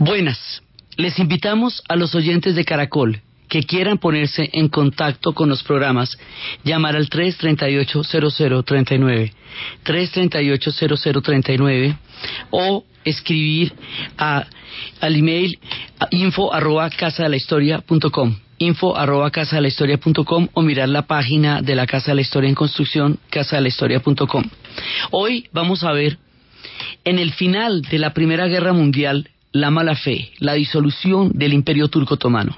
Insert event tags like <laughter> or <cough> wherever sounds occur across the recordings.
Buenas, les invitamos a los oyentes de Caracol que quieran ponerse en contacto con los programas, llamar al 338-0039, 338-0039 o escribir a, al email info arroba casa de la historia punto com info arroba casa de la historia punto com, o mirar la página de la Casa de la Historia en Construcción, casa de la historia punto com. Hoy vamos a ver en el final de la Primera Guerra Mundial la mala fe, la disolución del Imperio Turco Otomano.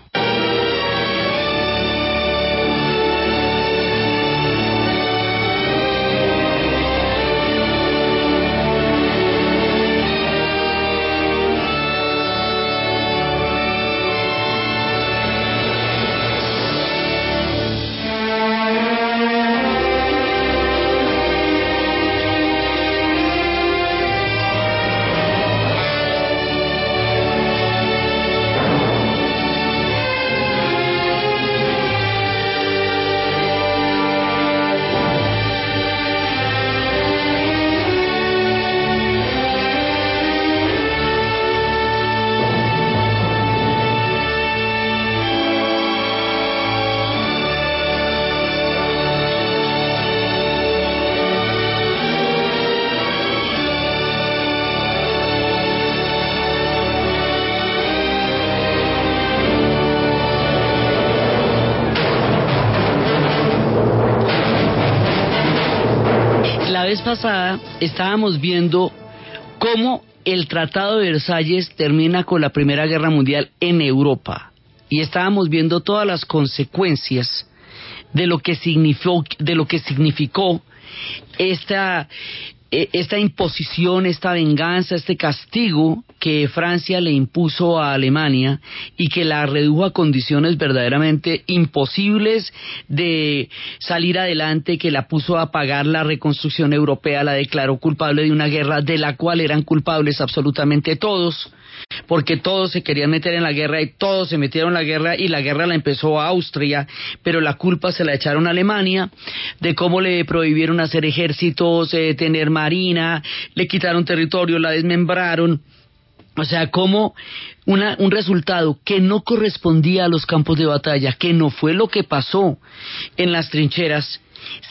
Vez pasada estábamos viendo cómo el Tratado de Versalles termina con la Primera Guerra Mundial en Europa. Y estábamos viendo todas las consecuencias de lo que significó, de lo que significó esta, esta imposición, esta venganza, este castigo que Francia le impuso a Alemania y que la redujo a condiciones verdaderamente imposibles de salir adelante, que la puso a pagar la reconstrucción europea, la declaró culpable de una guerra de la cual eran culpables absolutamente todos porque todos se querían meter en la guerra y todos se metieron en la guerra y la guerra la empezó Austria, pero la culpa se la echaron a Alemania de cómo le prohibieron hacer ejércitos, eh, tener marina, le quitaron territorio, la desmembraron. O sea, como una, un resultado que no correspondía a los campos de batalla, que no fue lo que pasó en las trincheras,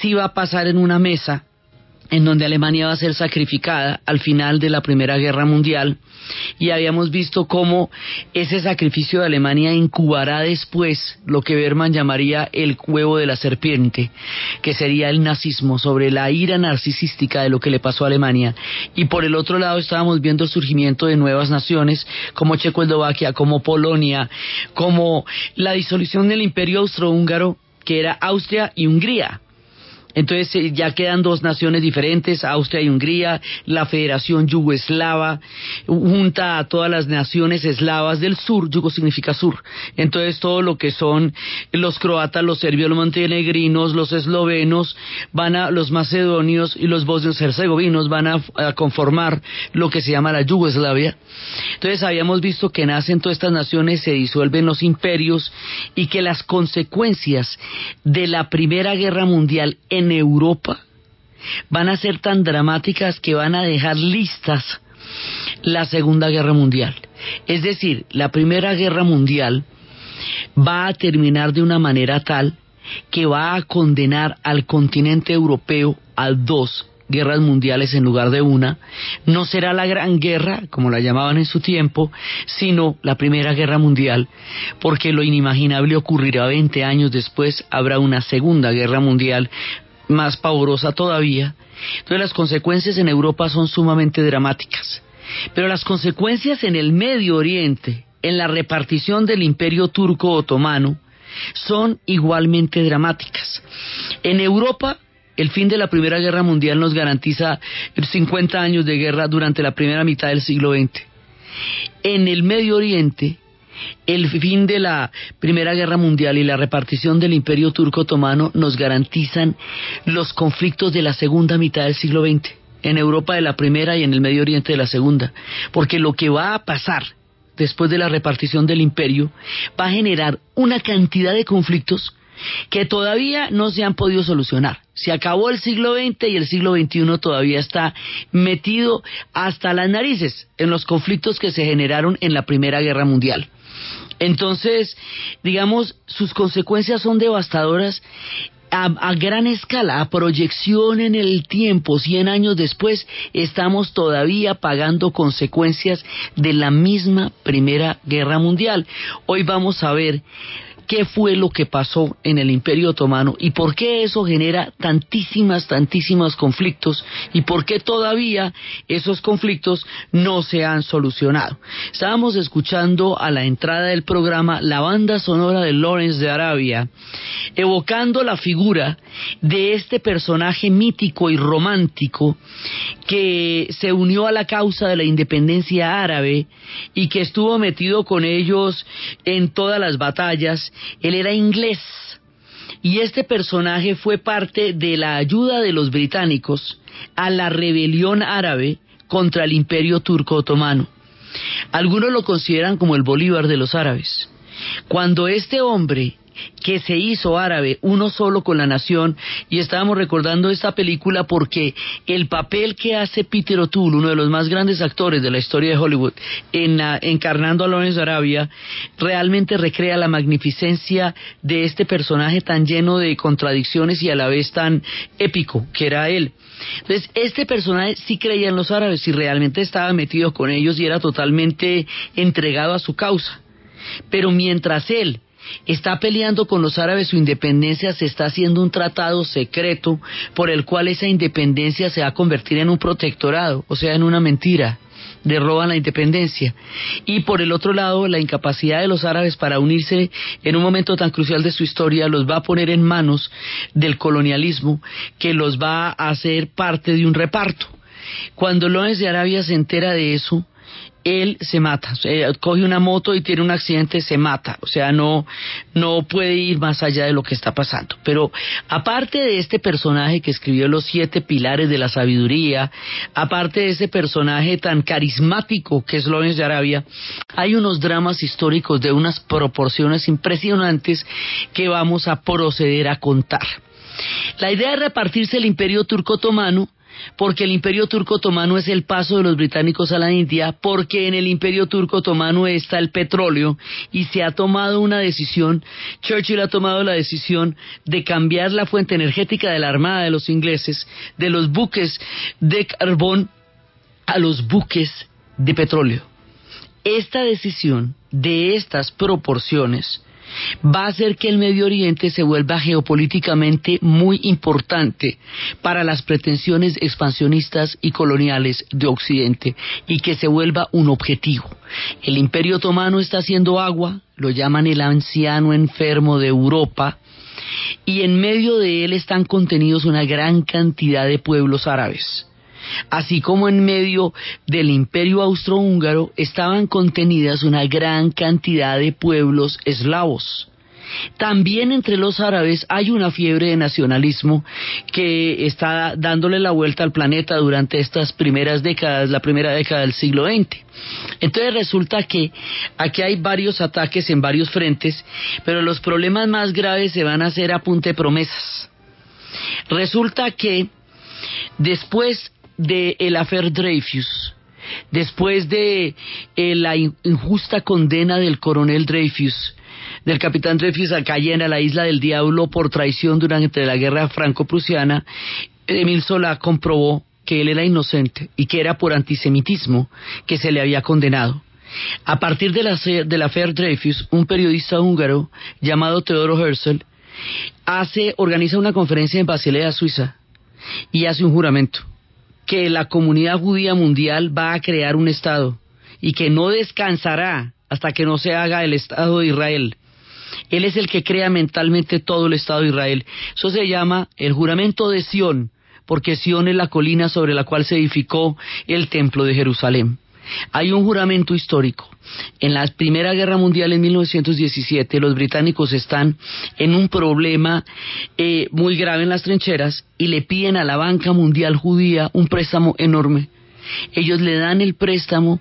sí va a pasar en una mesa en donde Alemania va a ser sacrificada al final de la Primera Guerra Mundial y habíamos visto cómo ese sacrificio de Alemania incubará después lo que Berman llamaría el huevo de la serpiente, que sería el nazismo sobre la ira narcisística de lo que le pasó a Alemania. Y por el otro lado estábamos viendo el surgimiento de nuevas naciones como Checoslovaquia, como Polonia, como la disolución del imperio austrohúngaro que era Austria y Hungría entonces eh, ya quedan dos naciones diferentes, Austria y Hungría, la Federación Yugoslava, junta a todas las naciones eslavas del sur, yugo significa sur. Entonces todo lo que son los croatas, los serbios, los montenegrinos, los eslovenos, van a, los macedonios y los bosnios herzegovinos van a, a conformar lo que se llama la Yugoslavia. Entonces habíamos visto que nacen todas estas naciones, se disuelven los imperios y que las consecuencias de la Primera Guerra Mundial en Europa van a ser tan dramáticas que van a dejar listas la Segunda Guerra Mundial. Es decir, la Primera Guerra Mundial va a terminar de una manera tal que va a condenar al continente europeo a dos guerras mundiales en lugar de una, no será la gran guerra, como la llamaban en su tiempo, sino la primera guerra mundial, porque lo inimaginable ocurrirá 20 años después, habrá una segunda guerra mundial más pavorosa todavía. Entonces las consecuencias en Europa son sumamente dramáticas. Pero las consecuencias en el Medio Oriente, en la repartición del imperio turco otomano, son igualmente dramáticas. En Europa, el fin de la Primera Guerra Mundial nos garantiza 50 años de guerra durante la primera mitad del siglo XX. En el Medio Oriente, el fin de la Primera Guerra Mundial y la repartición del Imperio Turco Otomano nos garantizan los conflictos de la segunda mitad del siglo XX, en Europa de la Primera y en el Medio Oriente de la Segunda, porque lo que va a pasar después de la repartición del imperio va a generar una cantidad de conflictos que todavía no se han podido solucionar. Se acabó el siglo XX y el siglo XXI todavía está metido hasta las narices en los conflictos que se generaron en la Primera Guerra Mundial. Entonces, digamos, sus consecuencias son devastadoras a, gran escala, a proyección en el tiempo, 100 años después, estamos todavía pagando consecuencias de la misma Primera Guerra Mundial. Hoy vamos a ver qué fue lo que pasó en el Imperio Otomano y por qué eso genera tantísimas, tantísimos conflictos y por qué todavía esos conflictos no se han solucionado. Estábamos escuchando a la entrada del programa la banda sonora de Lawrence de Arabia, evocando la figura de este personaje mítico y romántico que se unió a la causa de la independencia árabe y que estuvo metido con ellos en todas las batallas él era inglés y este personaje fue parte de la ayuda de los británicos a la rebelión árabe contra el imperio turco otomano. Algunos lo consideran como el Bolívar de los árabes. Cuando este hombre que se hizo árabe, uno solo con la nación, y estábamos recordando esta película porque el papel que hace Peter O'Toole, uno de los más grandes actores de la historia de Hollywood, en, encarnando a Lawrence Arabia, realmente recrea la magnificencia de este personaje tan lleno de contradicciones y a la vez tan épico que era él. Entonces, este personaje sí creía en los árabes y realmente estaba metido con ellos y era totalmente entregado a su causa. Pero mientras él está peleando con los árabes su independencia, se está haciendo un tratado secreto por el cual esa independencia se va a convertir en un protectorado, o sea, en una mentira le roban la independencia. Y por el otro lado, la incapacidad de los árabes para unirse en un momento tan crucial de su historia los va a poner en manos del colonialismo que los va a hacer parte de un reparto. Cuando López de Arabia se entera de eso, él se mata, coge una moto y tiene un accidente, se mata, o sea, no, no puede ir más allá de lo que está pasando. Pero aparte de este personaje que escribió los siete pilares de la sabiduría, aparte de ese personaje tan carismático que es Lawrence de Arabia, hay unos dramas históricos de unas proporciones impresionantes que vamos a proceder a contar. La idea de repartirse el imperio turco otomano porque el imperio turco otomano es el paso de los británicos a la India, porque en el imperio turco otomano está el petróleo y se ha tomado una decisión, Churchill ha tomado la decisión de cambiar la fuente energética de la Armada de los ingleses, de los buques de carbón a los buques de petróleo. Esta decisión de estas proporciones va a hacer que el Medio Oriente se vuelva geopolíticamente muy importante para las pretensiones expansionistas y coloniales de Occidente y que se vuelva un objetivo. El Imperio Otomano está haciendo agua, lo llaman el anciano enfermo de Europa, y en medio de él están contenidos una gran cantidad de pueblos árabes así como en medio del imperio austrohúngaro estaban contenidas una gran cantidad de pueblos eslavos. También entre los árabes hay una fiebre de nacionalismo que está dándole la vuelta al planeta durante estas primeras décadas, la primera década del siglo XX. Entonces resulta que aquí hay varios ataques en varios frentes, pero los problemas más graves se van a hacer a punta promesas. Resulta que después de el afer Dreyfus, después de eh, la injusta condena del coronel Dreyfus, del capitán Dreyfus a Cayenne, a la isla del diablo, por traición durante la guerra franco-prusiana, Emil Solá comprobó que él era inocente y que era por antisemitismo que se le había condenado. A partir de la, de la Dreyfus, un periodista húngaro llamado Teodoro Herzl hace, organiza una conferencia en Basilea, Suiza, y hace un juramento que la comunidad judía mundial va a crear un Estado y que no descansará hasta que no se haga el Estado de Israel. Él es el que crea mentalmente todo el Estado de Israel. Eso se llama el juramento de Sión, porque Sión es la colina sobre la cual se edificó el templo de Jerusalén. Hay un juramento histórico. En la Primera Guerra Mundial en 1917 los británicos están en un problema eh, muy grave en las trincheras y le piden a la banca mundial judía un préstamo enorme ellos le dan el préstamo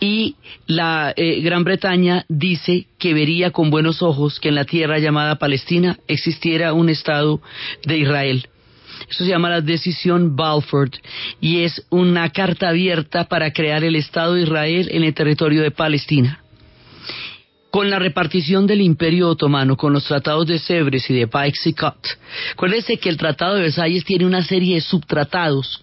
y la eh, Gran Bretaña dice que vería con buenos ojos que en la tierra llamada Palestina existiera un Estado de Israel. Eso se llama la decisión Balfour y es una carta abierta para crear el Estado de Israel en el territorio de Palestina. Con la repartición del Imperio Otomano, con los tratados de Sèvres y de Paix-Cot, acuérdense que el Tratado de Versalles tiene una serie de subtratados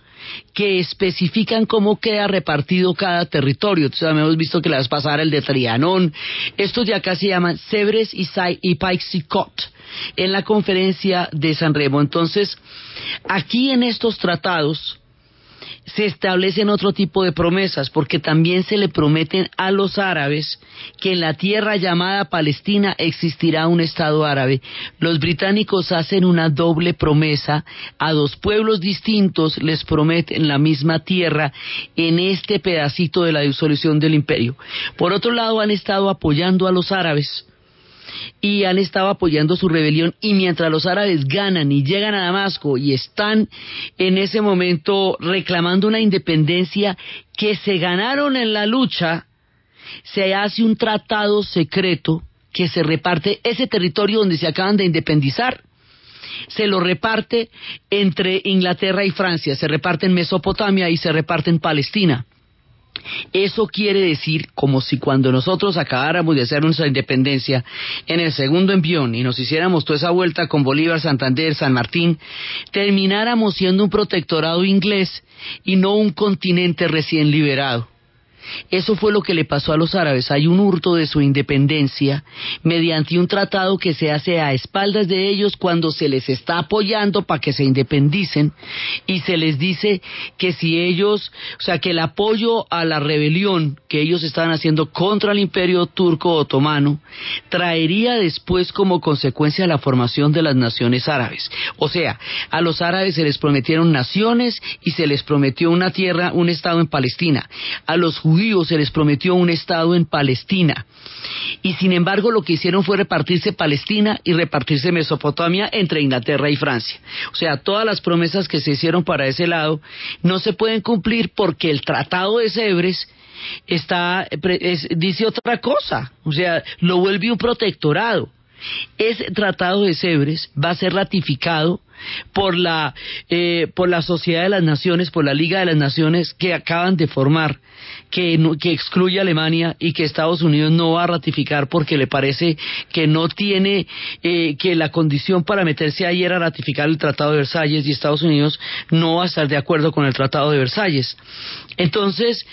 que especifican cómo queda repartido cada territorio. Entonces, hemos visto que las pasar el de Trianón. Estos de acá se llaman Sèvres y, y Paix-Cot en la conferencia de San Remo. Entonces, aquí en estos tratados se establecen otro tipo de promesas, porque también se le prometen a los árabes que en la tierra llamada Palestina existirá un Estado árabe. Los británicos hacen una doble promesa, a dos pueblos distintos les prometen la misma tierra en este pedacito de la disolución del imperio. Por otro lado, han estado apoyando a los árabes y han estado apoyando su rebelión y mientras los árabes ganan y llegan a Damasco y están en ese momento reclamando una independencia que se ganaron en la lucha, se hace un tratado secreto que se reparte ese territorio donde se acaban de independizar se lo reparte entre Inglaterra y Francia, se reparte en Mesopotamia y se reparte en Palestina. Eso quiere decir como si cuando nosotros acabáramos de hacer nuestra independencia en el segundo envión y nos hiciéramos toda esa vuelta con Bolívar, Santander, San Martín, termináramos siendo un protectorado inglés y no un continente recién liberado. Eso fue lo que le pasó a los árabes. Hay un hurto de su independencia mediante un tratado que se hace a espaldas de ellos cuando se les está apoyando para que se independicen y se les dice que si ellos, o sea, que el apoyo a la rebelión que ellos estaban haciendo contra el imperio turco otomano traería después como consecuencia la formación de las naciones árabes. O sea, a los árabes se les prometieron naciones y se les prometió una tierra, un estado en Palestina. A los se les prometió un Estado en Palestina. Y sin embargo lo que hicieron fue repartirse Palestina y repartirse Mesopotamia entre Inglaterra y Francia. O sea, todas las promesas que se hicieron para ese lado no se pueden cumplir porque el Tratado de Sèvres está, dice otra cosa. O sea, lo vuelve un protectorado. Ese tratado de Sèvres va a ser ratificado por la, eh, por la Sociedad de las Naciones, por la Liga de las Naciones que acaban de formar, que, excluye a Alemania y que Estados Unidos no va a ratificar porque le parece que no tiene, eh, que la condición para meterse ahí era ratificar el Tratado de Versalles y Estados Unidos no va a estar de acuerdo con el Tratado de Versalles. Entonces,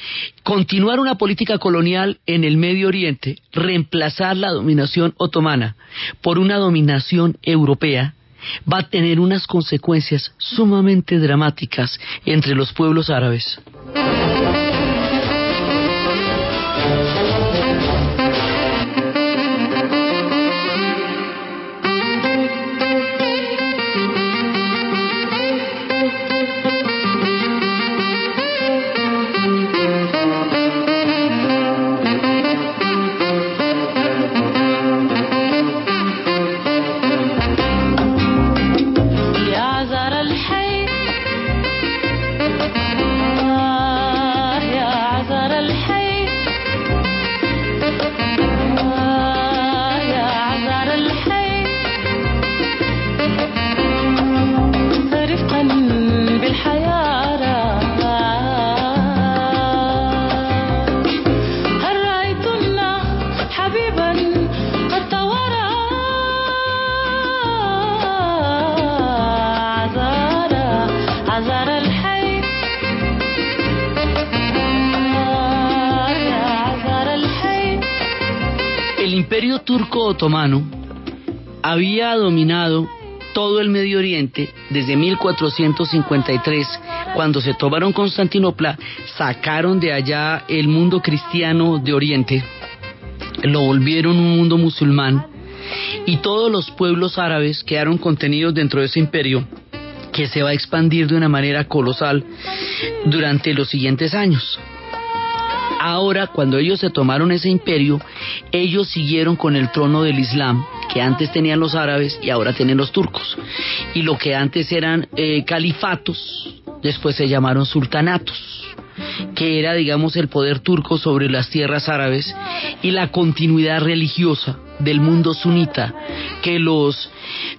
continuar una política colonial en el Medio Oriente, reemplazar la dominación otomana por una dominación europea, va a tener unas consecuencias sumamente dramáticas entre los pueblos árabes. Otomano había dominado todo el Medio Oriente desde 1453, cuando se tomaron Constantinopla, sacaron de allá el mundo cristiano de Oriente, lo volvieron un mundo musulmán y todos los pueblos árabes quedaron contenidos dentro de ese imperio que se va a expandir de una manera colosal durante los siguientes años. Ahora, cuando ellos se tomaron ese imperio, ellos siguieron con el trono del Islam, que antes tenían los árabes y ahora tienen los turcos. Y lo que antes eran eh, califatos, después se llamaron sultanatos. que era, digamos, el poder turco sobre las tierras árabes, y la continuidad religiosa del mundo sunita que los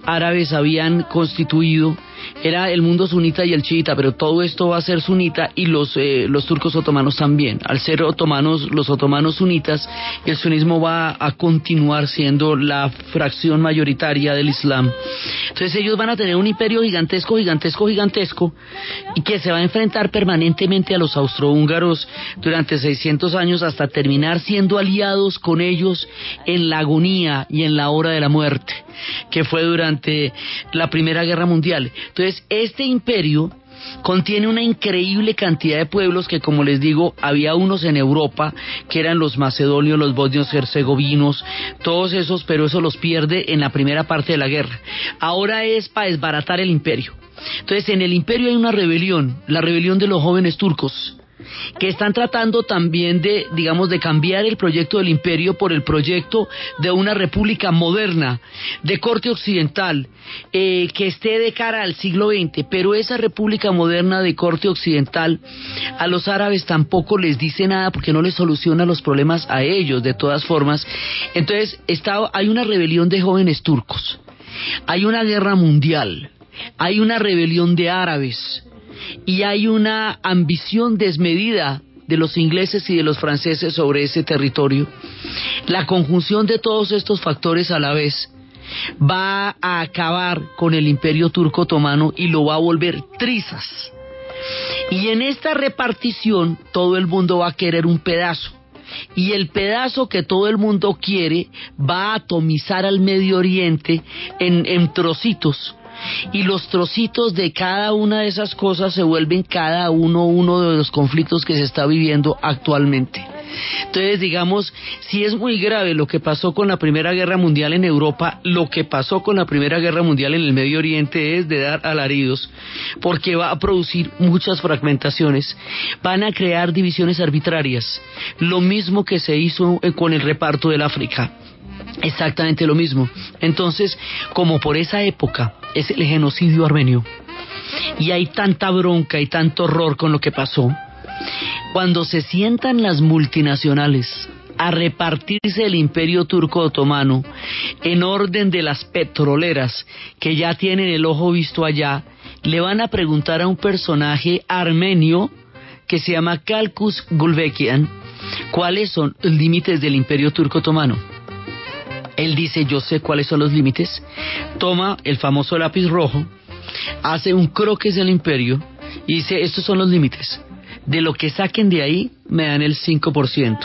árabes habían constituido era el mundo sunita y el chiita, pero todo esto va a ser sunita y los, eh, los turcos otomanos también. Al ser otomanos, los otomanos sunitas, el sunismo va a continuar siendo la fracción mayoritaria del Islam. Entonces ellos van a tener un imperio gigantesco, gigantesco, gigantesco, y que se va a enfrentar permanentemente a los austrohúngaros durante 600 años hasta terminar siendo aliados con ellos en la agonía y en la hora de la muerte, que fue durante la Primera Guerra Mundial. Entonces, este imperio contiene una increíble cantidad de pueblos que, como les digo, había unos en Europa, que eran los macedonios, los bosnios herzegovinos, todos esos, pero eso los pierde en la primera parte de la guerra. Ahora es para desbaratar el imperio. Entonces, en el imperio hay una rebelión, la rebelión de los jóvenes turcos que están tratando también de, digamos, de cambiar el proyecto del imperio por el proyecto de una república moderna, de corte occidental, eh, que esté de cara al siglo XX, pero esa república moderna de corte occidental a los árabes tampoco les dice nada porque no les soluciona los problemas a ellos, de todas formas. Entonces, está, hay una rebelión de jóvenes turcos, hay una guerra mundial, hay una rebelión de árabes, y hay una ambición desmedida de los ingleses y de los franceses sobre ese territorio. La conjunción de todos estos factores a la vez va a acabar con el imperio turco otomano y lo va a volver trizas. Y en esta repartición todo el mundo va a querer un pedazo. Y el pedazo que todo el mundo quiere va a atomizar al Medio Oriente en, en trocitos y los trocitos de cada una de esas cosas se vuelven cada uno uno de los conflictos que se está viviendo actualmente. Entonces, digamos, si es muy grave lo que pasó con la Primera Guerra Mundial en Europa, lo que pasó con la Primera Guerra Mundial en el Medio Oriente es de dar alaridos, porque va a producir muchas fragmentaciones, van a crear divisiones arbitrarias, lo mismo que se hizo con el reparto del África. Exactamente lo mismo. Entonces, como por esa época es el genocidio armenio y hay tanta bronca y tanto horror con lo que pasó, cuando se sientan las multinacionales a repartirse el imperio turco otomano en orden de las petroleras que ya tienen el ojo visto allá, le van a preguntar a un personaje armenio que se llama Kalkus Gulbekian cuáles son los límites del imperio turco otomano. Él dice, yo sé cuáles son los límites, toma el famoso lápiz rojo, hace un croquis del imperio y dice, estos son los límites. De lo que saquen de ahí, me dan el 5%.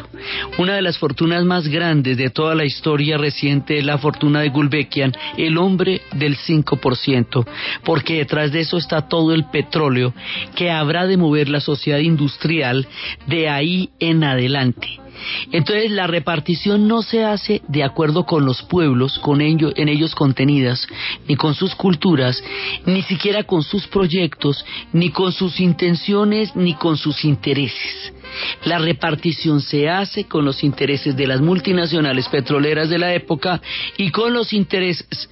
Una de las fortunas más grandes de toda la historia reciente es la fortuna de Gulbekian, el hombre del 5%, porque detrás de eso está todo el petróleo que habrá de mover la sociedad industrial de ahí en adelante. Entonces la repartición no se hace de acuerdo con los pueblos, con ellos, en ellos contenidas, ni con sus culturas, ni siquiera con sus proyectos, ni con sus intenciones, ni con sus intereses. La repartición se hace con los intereses de las multinacionales petroleras de la época y con los intereses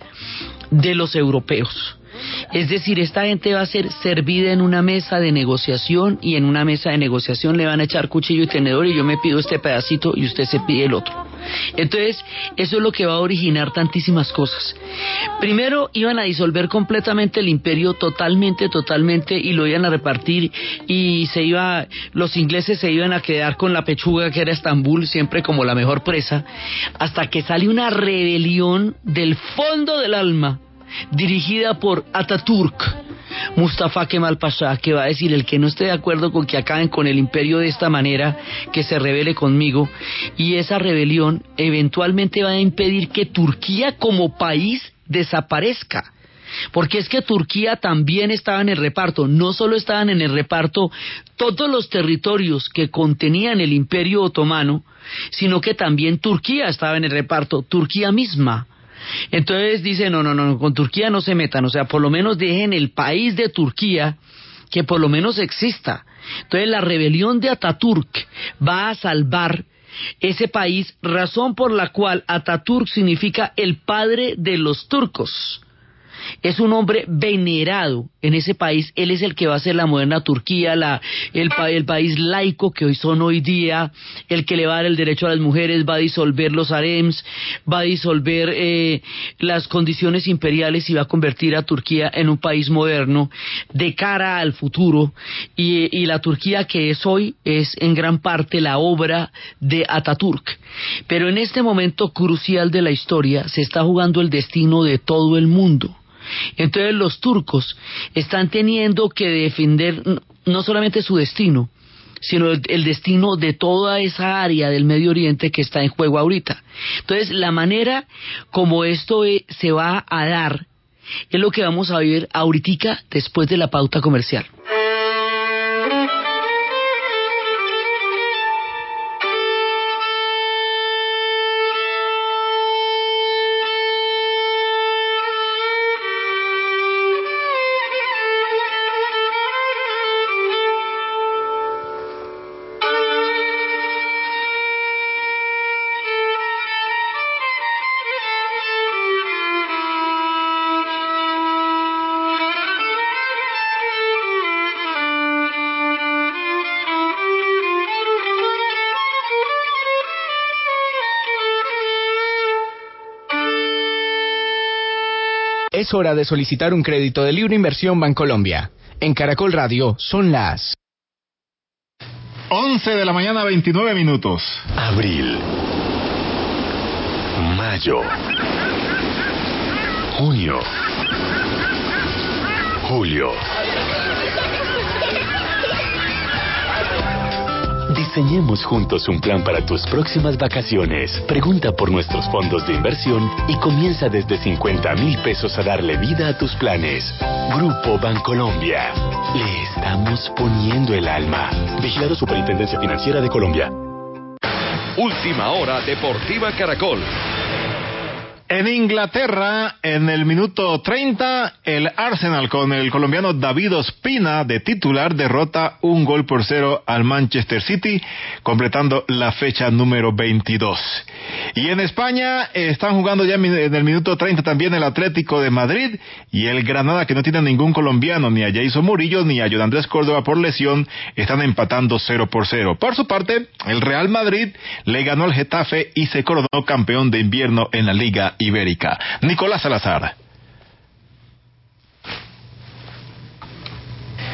de los europeos. Es decir, esta gente va a ser servida en una mesa de negociación y en una mesa de negociación le van a echar cuchillo y tenedor y yo me pido este pedacito y usted se pide el otro. Entonces, eso es lo que va a originar tantísimas cosas. Primero, iban a disolver completamente el imperio, totalmente, totalmente, y lo iban a repartir y se iba, los ingleses se iban a quedar con la pechuga que era Estambul, siempre como la mejor presa, hasta que sale una rebelión del fondo del alma dirigida por Ataturk, Mustafa Kemal Pasha, que va a decir el que no esté de acuerdo con que acaben con el imperio de esta manera, que se rebele conmigo, y esa rebelión eventualmente va a impedir que Turquía como país desaparezca. Porque es que Turquía también estaba en el reparto, no solo estaban en el reparto todos los territorios que contenían el imperio otomano, sino que también Turquía estaba en el reparto, Turquía misma. Entonces dice, no, no, no, con Turquía no se metan, o sea, por lo menos dejen el país de Turquía que por lo menos exista. Entonces la rebelión de Ataturk va a salvar ese país, razón por la cual Ataturk significa el padre de los turcos. Es un hombre venerado en ese país, él es el que va a ser la moderna Turquía, la, el, país laico que hoy son hoy día, el que le va a dar el derecho a las mujeres, va a disolver los harems, va a disolver eh, las condiciones imperiales y va a convertir a Turquía en un país moderno de cara al futuro. Y, y la Turquía que es hoy es en gran parte la obra de Ataturk. Pero en este momento crucial de la historia se está jugando el destino de todo el mundo. Entonces los turcos están teniendo que defender no solamente su destino, sino el, destino de toda esa área del Medio Oriente que está en juego ahorita. Entonces, la manera como esto e, se va a dar es lo que vamos a ver ahorita después de la pauta comercial. Es hora de solicitar un crédito de libre inversión Bancolombia. En Caracol Radio son las 11 de la mañana 29 minutos. Abril. Mayo. Junio. Julio. Diseñemos juntos un plan para tus próximas vacaciones. Pregunta por nuestros fondos de inversión y comienza desde 50 mil pesos a darle vida a tus planes. Grupo Bancolombia. Le estamos poniendo el alma. Vigilado Superintendencia Financiera de Colombia. Última hora Deportiva Caracol. En Inglaterra, en el minuto 30, el Arsenal con el colombiano David Ospina de titular derrota un gol por cero al Manchester City, completando la fecha número 22. Y en España están jugando ya en el minuto 30 también el Atlético de Madrid y el Granada que no tiene ningún colombiano, ni a Jason Murillo ni a John Andrés Córdoba por lesión, están empatando 0 por 0. Por su parte, el Real Madrid le ganó al Getafe y se coronó campeón de invierno en la Liga Ibérica. Nicolás Salazar.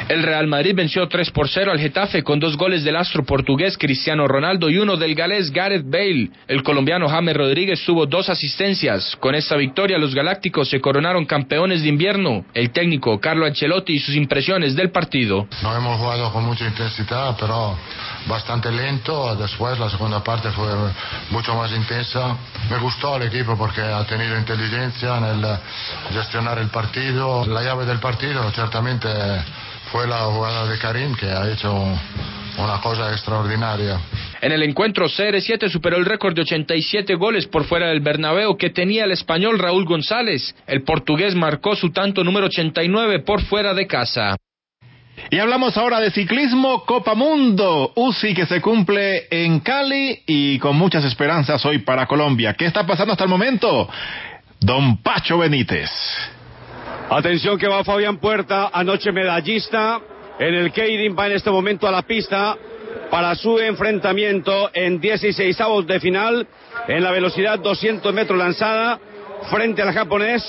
El Real Madrid venció 3 por 0 al Getafe con dos goles del astro portugués Cristiano Ronaldo y uno del galés Gareth Bale. El colombiano James Rodríguez tuvo dos asistencias. Con esta victoria los galácticos se coronaron campeones de invierno. El técnico Carlo Ancelotti y sus impresiones del partido. No hemos jugado con mucha intensidad, pero bastante lento. Después la segunda parte fue mucho más intensa. Me gustó el equipo porque ha tenido inteligencia en el gestionar el partido. La llave del partido certamente fue la jugada de Karim que ha hecho una cosa extraordinaria. En el encuentro, CR7 superó el récord de 87 goles por fuera del Bernabéu que tenía el español Raúl González. El portugués marcó su tanto número 89 por fuera de casa. Y hablamos ahora de ciclismo Copa Mundo, UCI que se cumple en Cali y con muchas esperanzas hoy para Colombia. ¿Qué está pasando hasta el momento? Don Pacho Benítez. Atención que va Fabián Puerta, anoche medallista en el Keirin, va en este momento a la pista para su enfrentamiento en 16 avos de final en la velocidad 200 metros lanzada frente al japonés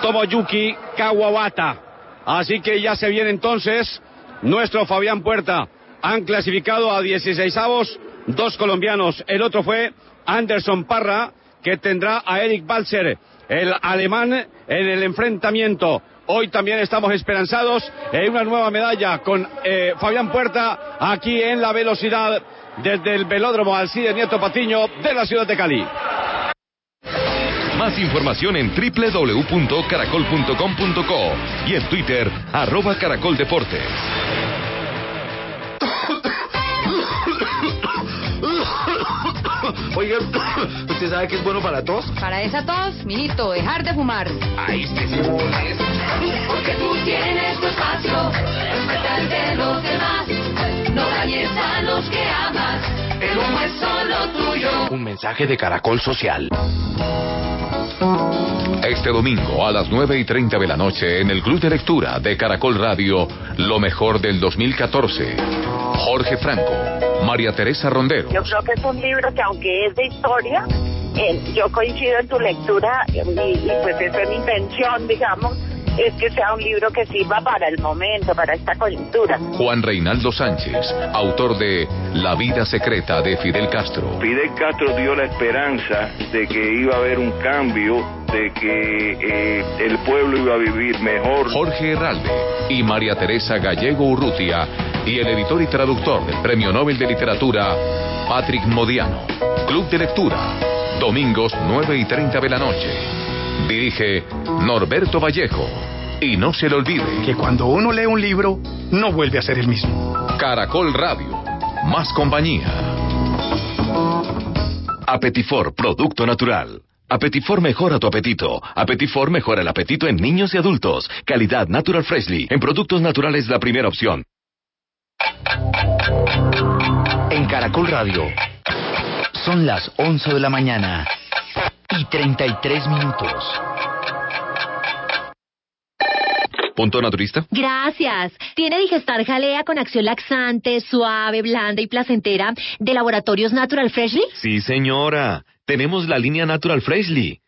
Tomoyuki Kawabata. Así que ya se viene entonces nuestro Fabián Puerta. Han clasificado a 16 avos, dos colombianos. El otro fue Anderson Parra, que tendrá a Eric Balser el alemán en el enfrentamiento. Hoy también estamos esperanzados en una nueva medalla con eh, Fabián Puerta aquí en la velocidad desde el velódromo Alcide Nieto Patiño de la ciudad de Cali. Más información en www.caracol.com.co y en Twitter, arroba caracoldeportes. Oiga, <coughs> ¿usted sabe que es bueno para tos? Para esa tos, minito, dejar de fumar. Ahí está. Porque tú tienes tu espacio, respeta el de los demás. No dañes a los que amas, el humo es solo tuyo. Un mensaje de Caracol Social. Este domingo a las 9 y 30 de la noche en el Club de Lectura de Caracol Radio, lo mejor del 2014. Jorge Franco, María Teresa Rondero. Yo creo que es un libro que aunque es de historia, eh, yo coincido en tu lectura y, y pues esa es mi intención, digamos, es que sea un libro que sirva para el momento, para esta coyuntura. Juan Reinaldo Sánchez, autor de La vida secreta de Fidel Castro. Fidel Castro dio la esperanza de que iba a haber un cambio, de que eh, el pueblo iba a vivir mejor. Jorge Herralde y María Teresa Gallego Urrutia y el editor y traductor del Premio Nobel de Literatura, Patrick Modiano. Club de Lectura, domingos 9 y 30 de la noche. Dirige Norberto Vallejo. Y no se le olvide que cuando uno lee un libro, no vuelve a ser el mismo. Caracol Radio. Más compañía. Apetifor, producto natural. Apetifor mejora tu apetito. Apetifor mejora el apetito en niños y adultos. Calidad Natural Freshly. En productos naturales la primera opción. En Caracol Radio. Son las 11 de la mañana y 33 minutos. ¿Punto naturista? Gracias. Tiene Digestar Jalea con acción laxante, suave, blanda y placentera de Laboratorios Natural Freshly. Sí, señora. Tenemos la línea Natural Freshly.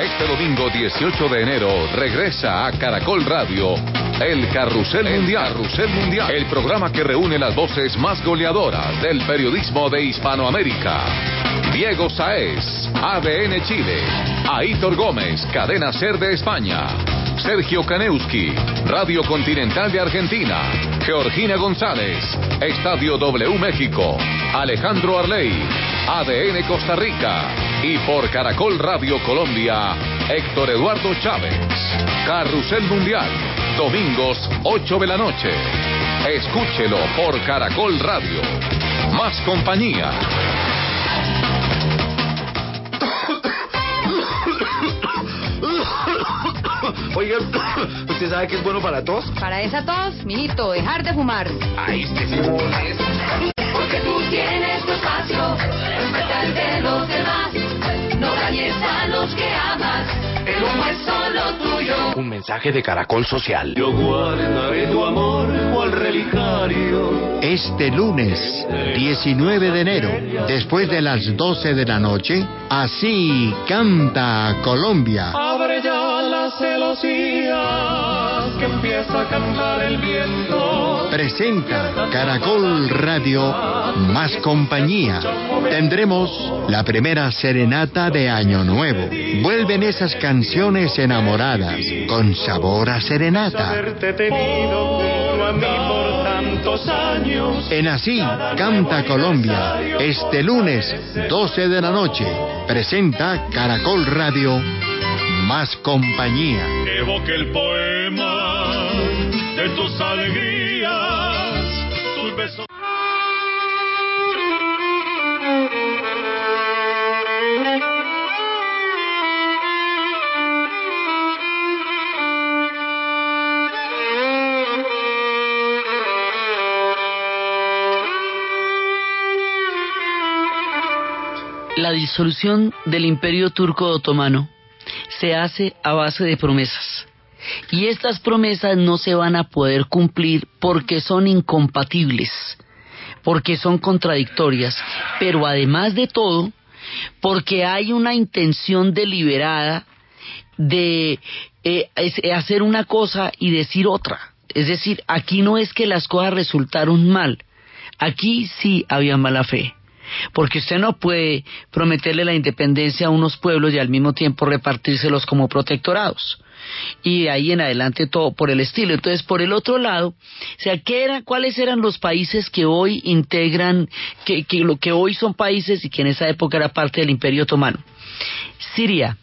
Este domingo 18 de enero regresa a Caracol Radio el Carrusel Mundial. Carrusel Mundial. El programa que reúne las voces más goleadoras del periodismo de Hispanoamérica. Diego Saez, ADN Chile. Aitor Gómez, Cadena Ser de España. Sergio Kaneuski, Radio Continental de Argentina. Georgina González, Estadio W México. Alejandro Arley, ADN Costa Rica. Y por Caracol Radio Colombia, Héctor Eduardo Chávez. Carrusel Mundial, domingos 8 de la noche. Escúchelo por Caracol Radio. Más compañía. Oiga, ¿usted sabe que es bueno para tos? Para esa tos, mijito, dejar de fumar. Ay, es que sí. Porque tú tienes tu espacio, respeta el de los demás. Un mensaje de Caracol Social. Yo guardaré tu amor cual relicario. Este lunes, 19 de enero, después de las 12 de la noche, así canta Colombia. Abre ya celosías que empieza a cantar el viento. Presenta Caracol Radio Más Compañía. Tendremos la primera serenata de Año Nuevo. Vuelven esas canciones enamoradas con sabor a serenata. En Así Canta Colombia, este lunes 12 de la noche, presenta Caracol Radio Más Compañía. Evoque el poema de tus alegrías, tus besos. La disolución del imperio turco otomano se hace a base de promesas. Y estas promesas no se van a poder cumplir porque son incompatibles, porque son contradictorias, pero además de todo, porque hay una intención deliberada de eh, es- hacer una cosa y decir otra. Es decir, aquí no es que las cosas resultaron mal, aquí sí había mala fe. Porque usted no puede prometerle la independencia a unos pueblos y al mismo tiempo repartírselos como protectorados. Y de ahí en adelante todo por el estilo. Entonces, por el otro lado, sea, ¿qué era, ¿cuáles eran los países que hoy integran, que, que lo que hoy son países y que en esa época era parte del Imperio Otomano? Siria,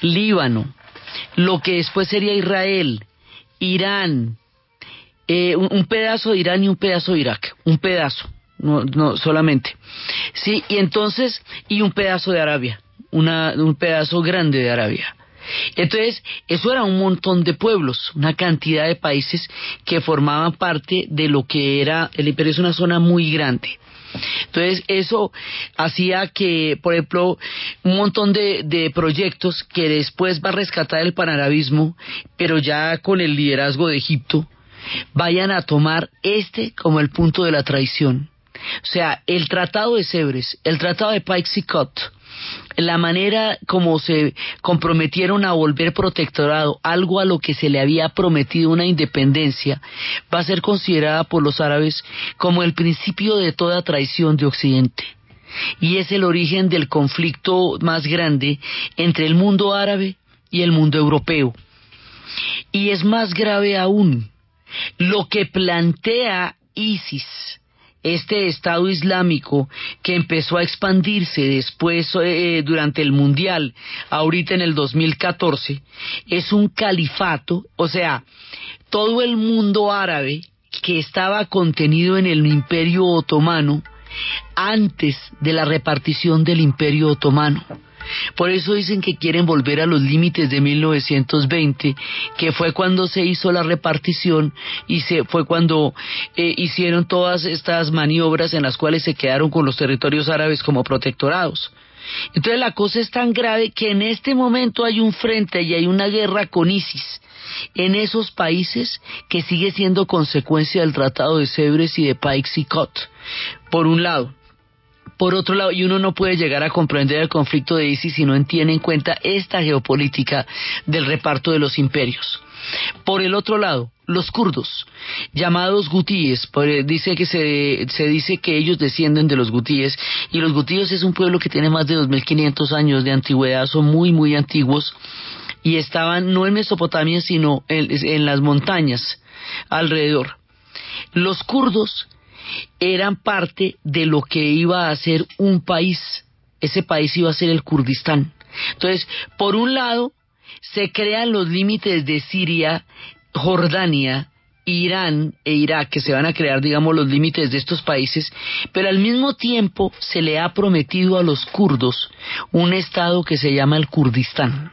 Líbano, lo que después sería Israel, Irán, eh, un, un pedazo de Irán y un pedazo de Irak, un pedazo, no, no solamente. Sí, y entonces, y un pedazo de Arabia, una, un pedazo grande de Arabia. Entonces, eso era un montón de pueblos, una cantidad de países que formaban parte de lo que era, el imperio es una zona muy grande. Entonces, eso hacía que, por ejemplo, un montón de, de proyectos que después va a rescatar el panarabismo, pero ya con el liderazgo de Egipto, vayan a tomar este como el punto de la traición. O sea, el Tratado de Sebres, el Tratado de Paixicot, la manera como se comprometieron a volver protectorado, algo a lo que se le había prometido una independencia, va a ser considerada por los árabes como el principio de toda traición de Occidente. Y es el origen del conflicto más grande entre el mundo árabe y el mundo europeo. Y es más grave aún, lo que plantea ISIS, este Estado Islámico que empezó a expandirse después eh, durante el Mundial, ahorita en el 2014, es un califato, o sea, todo el mundo árabe que estaba contenido en el Imperio Otomano antes de la repartición del Imperio Otomano. Por eso dicen que quieren volver a los límites de 1920, que fue cuando se hizo la repartición y se fue cuando eh, hicieron todas estas maniobras en las cuales se quedaron con los territorios árabes como protectorados. Entonces la cosa es tan grave que en este momento hay un frente y hay una guerra con ISIS en esos países que sigue siendo consecuencia del Tratado de Sebres y de Paix-Cot. Por un lado, por otro lado, y uno no puede llegar a comprender el conflicto de ISIS si no tiene en cuenta esta geopolítica del reparto de los imperios. Por el otro lado, los kurdos, llamados gutíes, dice que se, se, dice que ellos descienden de los gutíes, y los gutíes es un pueblo que tiene más de 2.500 años de antigüedad, son muy, muy antiguos, y estaban no en Mesopotamia, sino en las montañas alrededor. Los kurdos eran parte de lo que iba a ser un país. Ese país iba a ser el Kurdistán. Entonces, por un lado, se crean los límites de Siria, Jordania, Irán e Irak, que se van a crear, digamos, los límites de estos países, pero al mismo tiempo se le ha prometido a los kurdos un estado que se llama el Kurdistán.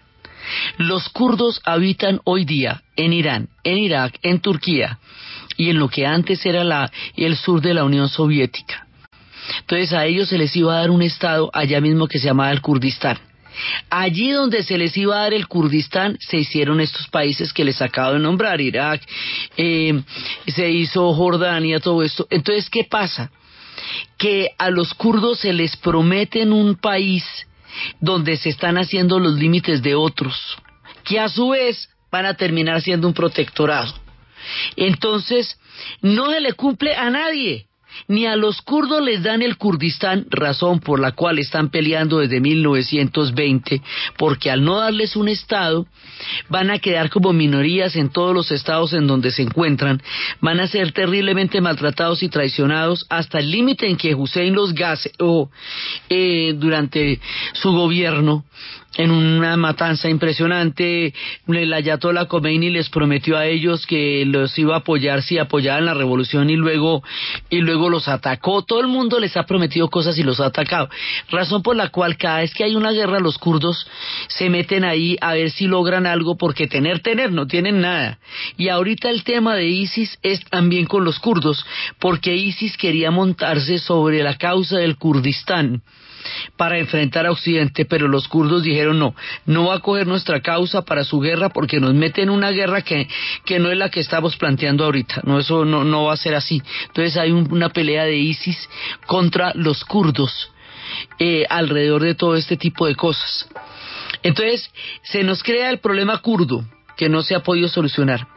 Los kurdos habitan hoy día en Irán, en Irak, en Turquía, y en lo que antes era la, el sur de la Unión Soviética. Entonces a ellos se les iba a dar un estado allá mismo que se llamaba el Kurdistán. Allí donde se les iba a dar el Kurdistán se hicieron estos países que les acabo de nombrar, Irak, eh, se hizo Jordania, todo esto. Entonces, ¿qué pasa? Que a los kurdos se les prometen un país donde se están haciendo los límites de otros, que a su vez van a terminar siendo un protectorado. Entonces, no se le cumple a nadie. Ni a los kurdos les dan el Kurdistán, razón por la cual están peleando desde 1920, porque al no darles un Estado, van a quedar como minorías en todos los estados en donde se encuentran, van a ser terriblemente maltratados y traicionados hasta el límite en que Hussein los gaseó eh, durante su gobierno en una matanza impresionante. El Ayatollah Khomeini les prometió a ellos que los iba a apoyar si apoyaban la revolución y luego, y luego los atacó. Todo el mundo les ha prometido cosas y los ha atacado. Razón por la cual cada vez que hay una guerra los kurdos se meten ahí a ver si logran algo porque tener, tener, no tienen nada. Y ahorita el tema de ISIS es también con los kurdos porque ISIS quería montarse sobre la causa del Kurdistán para enfrentar a Occidente, pero los kurdos dijeron no, no va a coger nuestra causa para su guerra porque nos mete en una guerra que, que no es la que estamos planteando ahorita, no, eso no, no va a ser así. Entonces hay una pelea de ISIS contra los kurdos eh, alrededor de todo este tipo de cosas. Entonces se nos crea el problema kurdo que no se ha podido solucionar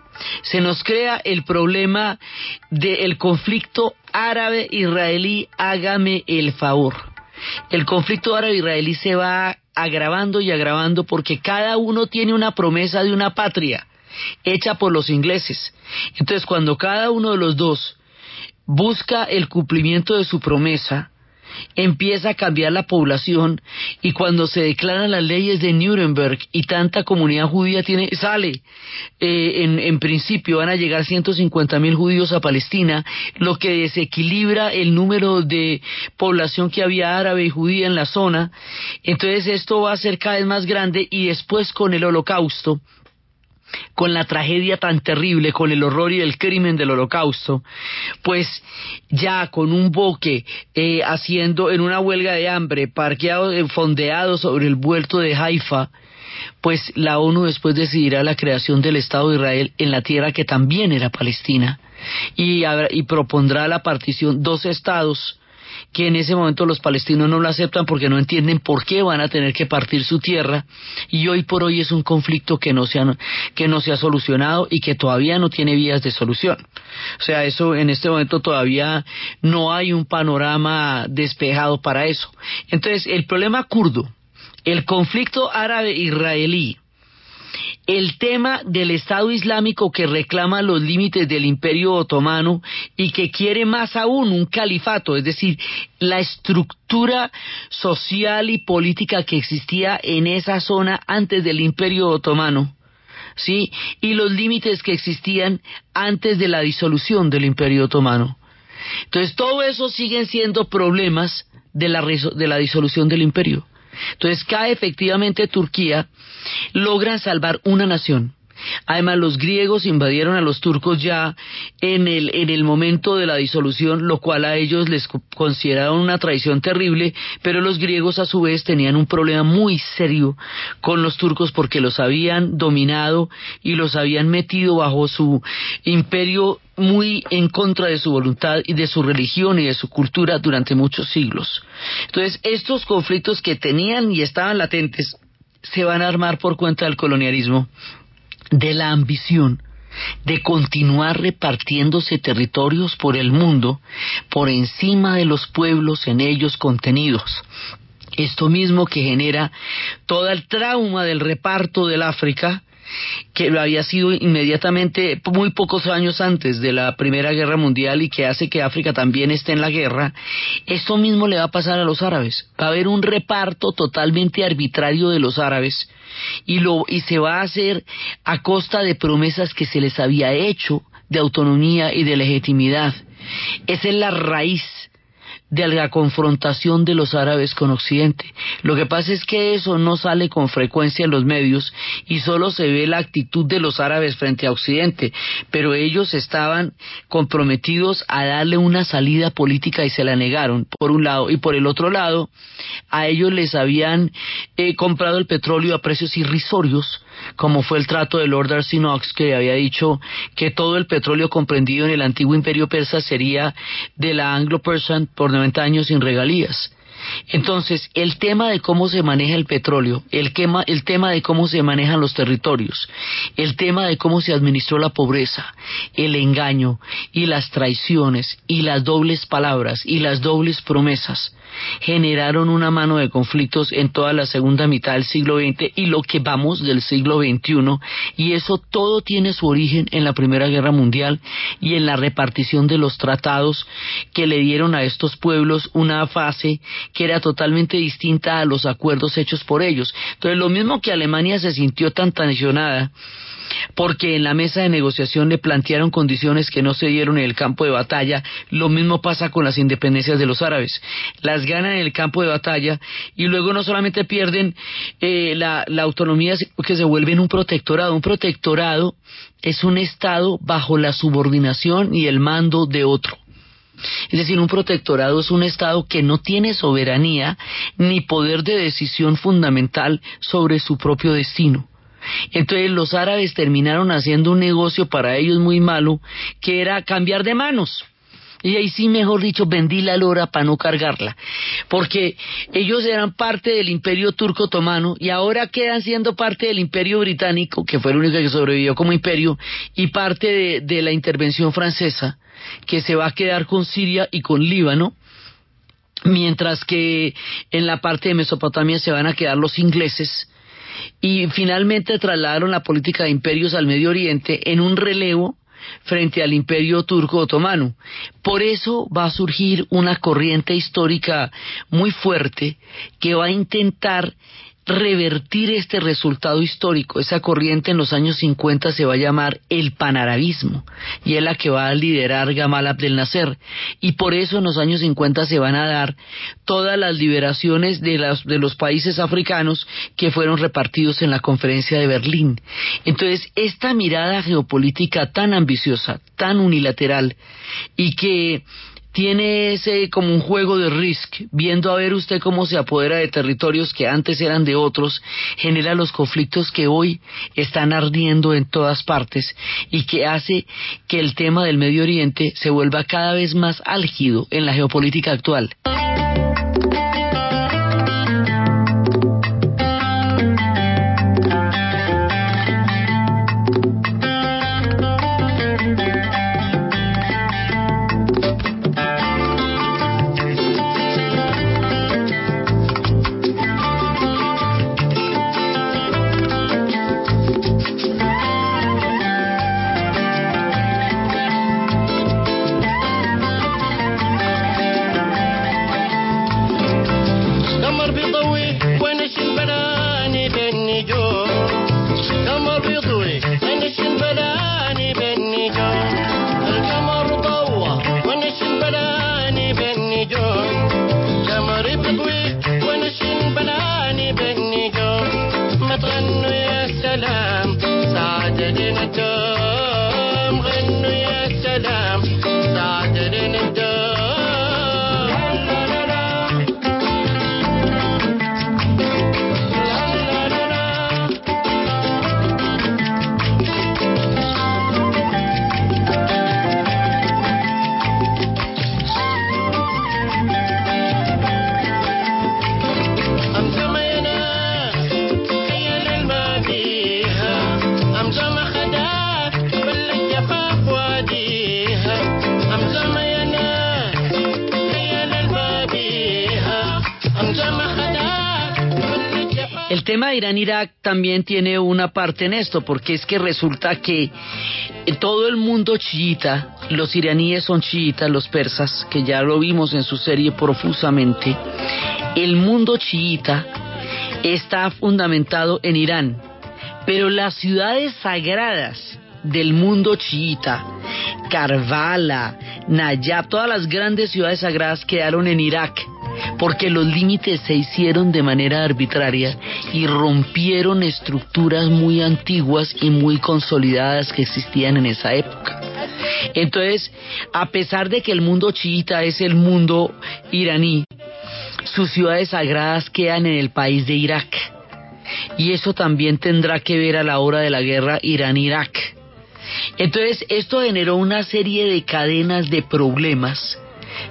se nos crea el problema del conflicto árabe-israelí, hágame el favor el conflicto árabe-israelí se va agravando y agravando porque cada uno tiene una promesa de una patria hecha por los ingleses. Entonces, cuando cada uno de los dos busca el cumplimiento de su promesa, empieza a cambiar la población y cuando se declaran las leyes de Nuremberg y tanta comunidad judía tiene sale eh, en, en, principio van a llegar 150 mil judíos a Palestina lo que desequilibra el número de población que había árabe y judía en la zona. Entonces esto va a ser cada vez más grande y después con el holocausto con la tragedia tan terrible, con el horror y el crimen del holocausto, pues ya con un boque eh, haciendo en una huelga de hambre, parqueado, eh, fondeado sobre el vuelto de Haifa, pues la ONU después decidirá la creación del Estado de Israel en la tierra que también era Palestina y, y propondrá la partición dos estados que en ese momento los palestinos no lo aceptan porque no entienden por qué van a tener que partir su tierra y hoy por hoy es un conflicto que no se ha, que no se ha solucionado y que todavía no tiene vías de solución. O sea, eso en este momento todavía no hay un panorama despejado para eso. Entonces, el problema kurdo, el conflicto árabe-israelí, el tema del Estado Islámico que reclama los límites del Imperio Otomano y que quiere más aún un califato, es decir, la estructura social y política que existía en esa zona antes del Imperio Otomano. ¿Sí? Y los límites que existían antes de la disolución del Imperio Otomano. Entonces, todo eso siguen siendo problemas de la, de la disolución del imperio. Entonces cae efectivamente Turquía, logran salvar una nación. Además, los griegos invadieron a los turcos ya en el, en el momento de la disolución, lo cual a ellos les consideraron una traición terrible, pero los griegos a su vez tenían un problema muy serio con los turcos porque los habían dominado y los habían metido bajo su imperio muy en contra de su voluntad y de su religión y de su cultura durante muchos siglos. Entonces, estos conflictos que tenían y estaban latentes se van a armar por cuenta del colonialismo, de la ambición de continuar repartiéndose territorios por el mundo por encima de los pueblos en ellos contenidos. Esto mismo que genera todo el trauma del reparto del África, que lo había sido inmediatamente muy pocos años antes de la Primera Guerra Mundial y que hace que África también esté en la guerra, esto mismo le va a pasar a los árabes. Va a haber un reparto totalmente arbitrario de los árabes y, lo, y se va a hacer a costa de promesas que se les había hecho de autonomía y de legitimidad. Esa es la raíz de la confrontación de los árabes con Occidente. Lo que pasa es que eso no sale con frecuencia en los medios y solo se ve la actitud de los árabes frente a Occidente, pero ellos estaban comprometidos a darle una salida política y se la negaron, por un lado, y por el otro lado, a ellos les habían eh, comprado el petróleo a precios irrisorios como fue el trato de Lord Arsinox que había dicho que todo el petróleo comprendido en el antiguo imperio persa sería de la Anglo-Persian por 90 años sin regalías. Entonces, el tema de cómo se maneja el petróleo, el tema, el tema de cómo se manejan los territorios, el tema de cómo se administró la pobreza, el engaño y las traiciones y las dobles palabras y las dobles promesas generaron una mano de conflictos en toda la segunda mitad del siglo XX y lo que vamos del siglo XXI y eso todo tiene su origen en la Primera Guerra Mundial y en la repartición de los tratados que le dieron a estos pueblos una fase que era totalmente distinta a los acuerdos hechos por ellos. Entonces, lo mismo que Alemania se sintió tan tensionada porque en la mesa de negociación le plantearon condiciones que no se dieron en el campo de batalla. Lo mismo pasa con las independencias de los árabes. Las ganan en el campo de batalla y luego no solamente pierden eh, la, la autonomía, sino que se vuelven un protectorado. Un protectorado es un Estado bajo la subordinación y el mando de otro. Es decir, un protectorado es un Estado que no tiene soberanía ni poder de decisión fundamental sobre su propio destino. Entonces los árabes terminaron haciendo un negocio para ellos muy malo, que era cambiar de manos. Y ahí sí, mejor dicho, vendí la lora para no cargarla. Porque ellos eran parte del imperio turco otomano y ahora quedan siendo parte del imperio británico, que fue el único que sobrevivió como imperio, y parte de, de la intervención francesa que se va a quedar con Siria y con Líbano, mientras que en la parte de Mesopotamia se van a quedar los ingleses y finalmente trasladaron la política de imperios al Medio Oriente en un relevo frente al imperio turco otomano. Por eso va a surgir una corriente histórica muy fuerte que va a intentar revertir este resultado histórico. Esa corriente en los años 50 se va a llamar el panarabismo y es la que va a liderar Gamal Abdel Nasser. Y por eso en los años 50 se van a dar todas las liberaciones de, las, de los países africanos que fueron repartidos en la conferencia de Berlín. Entonces, esta mirada geopolítica tan ambiciosa, tan unilateral y que tiene ese como un juego de risk, viendo a ver usted cómo se apodera de territorios que antes eran de otros, genera los conflictos que hoy están ardiendo en todas partes y que hace que el tema del Medio Oriente se vuelva cada vez más álgido en la geopolítica actual. De Irán-Irak también tiene una parte en esto, porque es que resulta que todo el mundo chiita, los iraníes son chiitas, los persas, que ya lo vimos en su serie profusamente, el mundo chiita está fundamentado en Irán, pero las ciudades sagradas del mundo chiita, Karbala, Nayab, todas las grandes ciudades sagradas quedaron en Irak porque los límites se hicieron de manera arbitraria y rompieron estructuras muy antiguas y muy consolidadas que existían en esa época. Entonces, a pesar de que el mundo chiita es el mundo iraní, sus ciudades sagradas quedan en el país de Irak. Y eso también tendrá que ver a la hora de la guerra Irán-Irak. Entonces, esto generó una serie de cadenas de problemas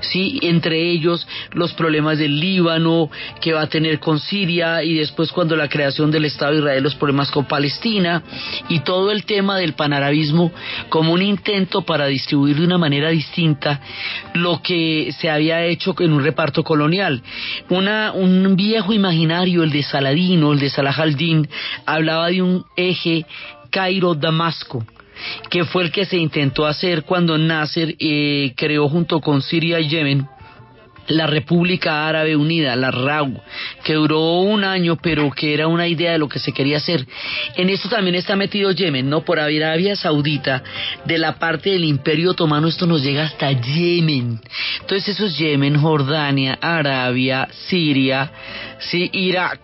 sí, entre ellos los problemas del Líbano que va a tener con Siria y después cuando la creación del Estado de Israel los problemas con Palestina y todo el tema del panarabismo como un intento para distribuir de una manera distinta lo que se había hecho en un reparto colonial. Una, un viejo imaginario, el de Saladino, el de Salah al-Din, hablaba de un eje Cairo-Damasco que fue el que se intentó hacer cuando Nasser eh, creó junto con Siria y Yemen la República Árabe Unida, la RAU, que duró un año, pero que era una idea de lo que se quería hacer. En esto también está metido Yemen, ¿no? Por Arabia Saudita, de la parte del Imperio Otomano, esto nos llega hasta Yemen. Entonces eso es Yemen, Jordania, Arabia, Siria, sí, Irak.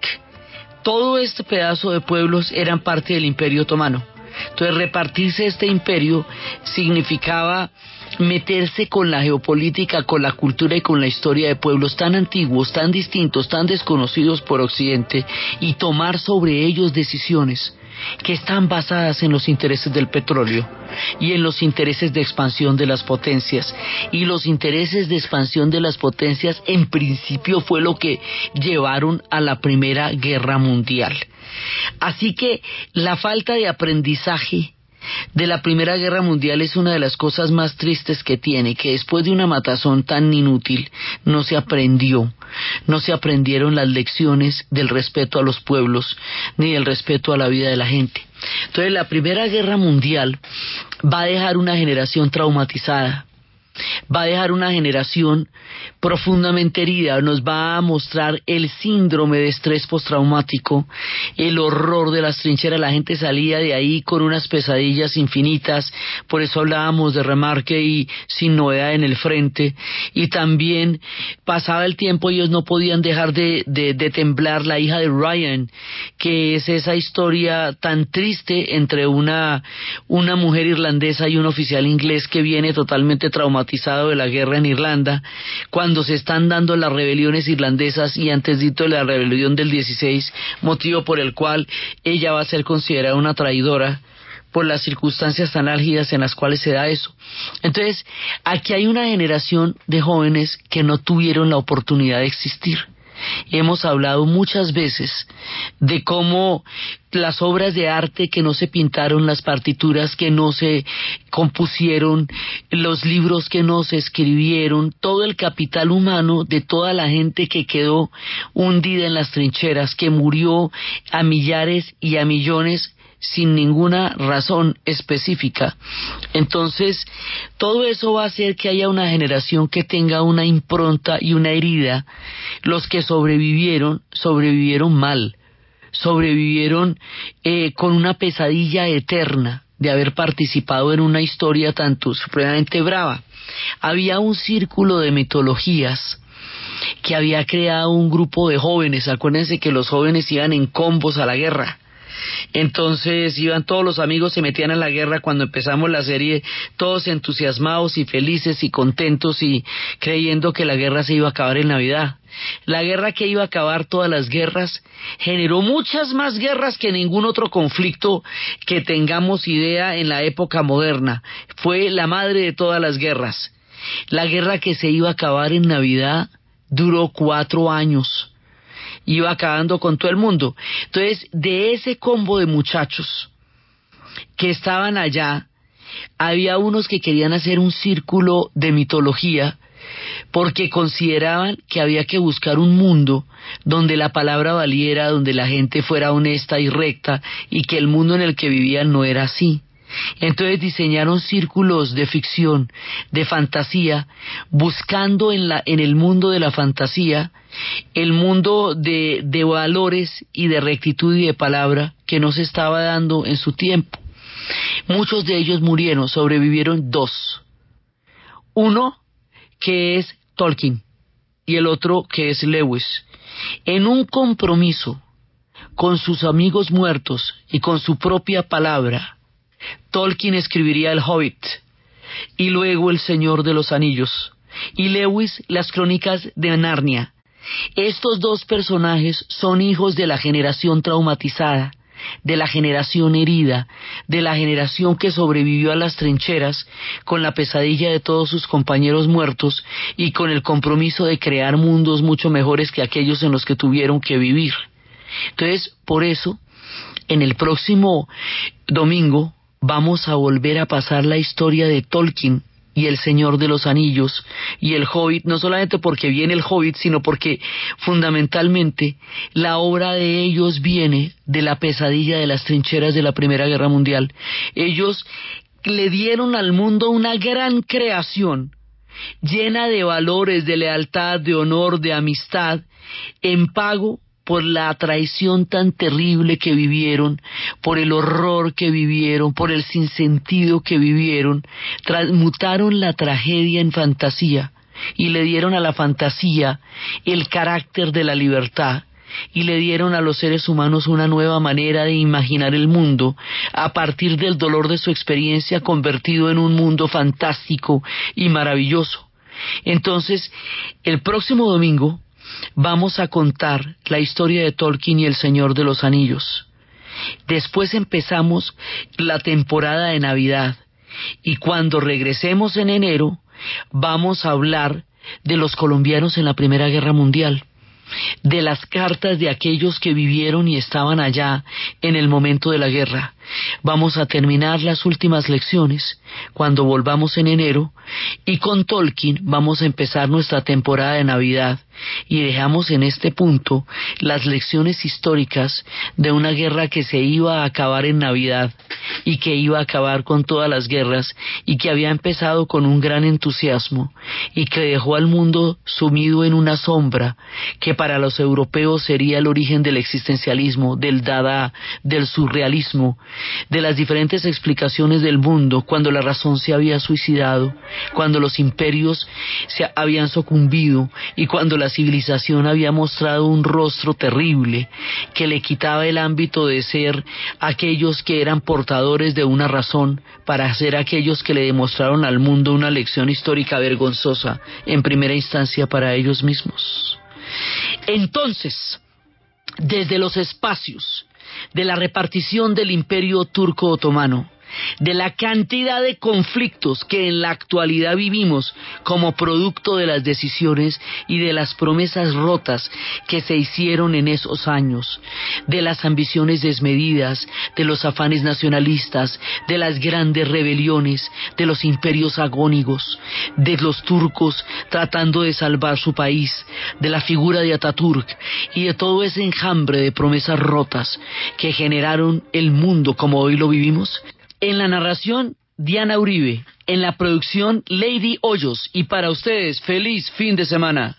Todo este pedazo de pueblos eran parte del Imperio Otomano. Entonces repartirse este imperio significaba meterse con la geopolítica, con la cultura y con la historia de pueblos tan antiguos, tan distintos, tan desconocidos por Occidente y tomar sobre ellos decisiones que están basadas en los intereses del petróleo y en los intereses de expansión de las potencias. Y los intereses de expansión de las potencias en principio fue lo que llevaron a la Primera Guerra Mundial. Así que la falta de aprendizaje de la Primera Guerra Mundial es una de las cosas más tristes que tiene, que después de una matazón tan inútil no se aprendió, no se aprendieron las lecciones del respeto a los pueblos ni del respeto a la vida de la gente. Entonces la Primera Guerra Mundial va a dejar una generación traumatizada va a dejar una generación profundamente herida, nos va a mostrar el síndrome de estrés postraumático, el horror de las trincheras, la gente salía de ahí con unas pesadillas infinitas, por eso hablábamos de remarque y sin novedad en el frente, y también pasaba el tiempo, ellos no podían dejar de, de temblar la hija de Ryan, que es esa historia tan triste entre una, una mujer irlandesa y un oficial inglés que viene totalmente traumatizado de la guerra en Irlanda, cuando se están dando las rebeliones irlandesas y antes de la rebelión del 16, motivo por el cual ella va a ser considerada una traidora por las circunstancias tan álgidas en las cuales se da eso. Entonces, aquí hay una generación de jóvenes que no tuvieron la oportunidad de existir Hemos hablado muchas veces de cómo las obras de arte que no se pintaron, las partituras que no se compusieron, los libros que no se escribieron, todo el capital humano de toda la gente que quedó hundida en las trincheras, que murió a millares y a millones sin ninguna razón específica. Entonces, todo eso va a hacer que haya una generación que tenga una impronta y una herida. Los que sobrevivieron, sobrevivieron mal, sobrevivieron eh, con una pesadilla eterna de haber participado en una historia tanto supremamente brava. Había un círculo de mitologías que había creado un grupo de jóvenes. Acuérdense que los jóvenes iban en combos a la guerra entonces iban todos los amigos, se metían en la guerra cuando empezamos la serie, todos entusiasmados y felices y contentos y creyendo que la guerra se iba a acabar en Navidad. La guerra que iba a acabar todas las guerras generó muchas más guerras que ningún otro conflicto que tengamos idea en la época moderna. Fue la madre de todas las guerras. La guerra que se iba a acabar en Navidad duró cuatro años iba acabando con todo el mundo. Entonces, de ese combo de muchachos que estaban allá, había unos que querían hacer un círculo de mitología porque consideraban que había que buscar un mundo donde la palabra valiera, donde la gente fuera honesta y recta y que el mundo en el que vivían no era así. Entonces diseñaron círculos de ficción, de fantasía, buscando en, la, en el mundo de la fantasía el mundo de, de valores y de rectitud y de palabra que no se estaba dando en su tiempo. Muchos de ellos murieron, sobrevivieron dos. Uno que es Tolkien y el otro que es Lewis. En un compromiso con sus amigos muertos y con su propia palabra, Tolkien escribiría El Hobbit y luego El Señor de los Anillos y Lewis las crónicas de Narnia. Estos dos personajes son hijos de la generación traumatizada, de la generación herida, de la generación que sobrevivió a las trincheras con la pesadilla de todos sus compañeros muertos y con el compromiso de crear mundos mucho mejores que aquellos en los que tuvieron que vivir. Entonces, por eso, en el próximo domingo vamos a volver a pasar la historia de Tolkien y el Señor de los Anillos y el Hobbit, no solamente porque viene el Hobbit, sino porque fundamentalmente la obra de ellos viene de la pesadilla de las trincheras de la Primera Guerra Mundial. Ellos le dieron al mundo una gran creación llena de valores, de lealtad, de honor, de amistad, en pago por la traición tan terrible que vivieron, por el horror que vivieron, por el sinsentido que vivieron, transmutaron la tragedia en fantasía y le dieron a la fantasía el carácter de la libertad y le dieron a los seres humanos una nueva manera de imaginar el mundo a partir del dolor de su experiencia convertido en un mundo fantástico y maravilloso. Entonces, el próximo domingo vamos a contar la historia de Tolkien y el Señor de los Anillos. Después empezamos la temporada de Navidad y cuando regresemos en enero vamos a hablar de los colombianos en la Primera Guerra Mundial, de las cartas de aquellos que vivieron y estaban allá en el momento de la guerra, vamos a terminar las últimas lecciones cuando volvamos en enero y con Tolkien vamos a empezar nuestra temporada de Navidad y dejamos en este punto las lecciones históricas de una guerra que se iba a acabar en Navidad y que iba a acabar con todas las guerras y que había empezado con un gran entusiasmo y que dejó al mundo sumido en una sombra que para los europeos sería el origen del existencialismo, del dada, del surrealismo, de las diferentes explicaciones del mundo cuando la razón se había suicidado, cuando los imperios se habían sucumbido y cuando la civilización había mostrado un rostro terrible que le quitaba el ámbito de ser aquellos que eran portadores de una razón para ser aquellos que le demostraron al mundo una lección histórica vergonzosa en primera instancia para ellos mismos. Entonces, desde los espacios de la repartición del imperio turco otomano, de la cantidad de conflictos que en la actualidad vivimos como producto de las decisiones y de las promesas rotas que se hicieron en esos años, de las ambiciones desmedidas, de los afanes nacionalistas, de las grandes rebeliones, de los imperios agónigos, de los turcos tratando de salvar su país, de la figura de Ataturk y de todo ese enjambre de promesas rotas que generaron el mundo como hoy lo vivimos, en la narración, Diana Uribe. En la producción, Lady Hoyos. Y para ustedes, feliz fin de semana.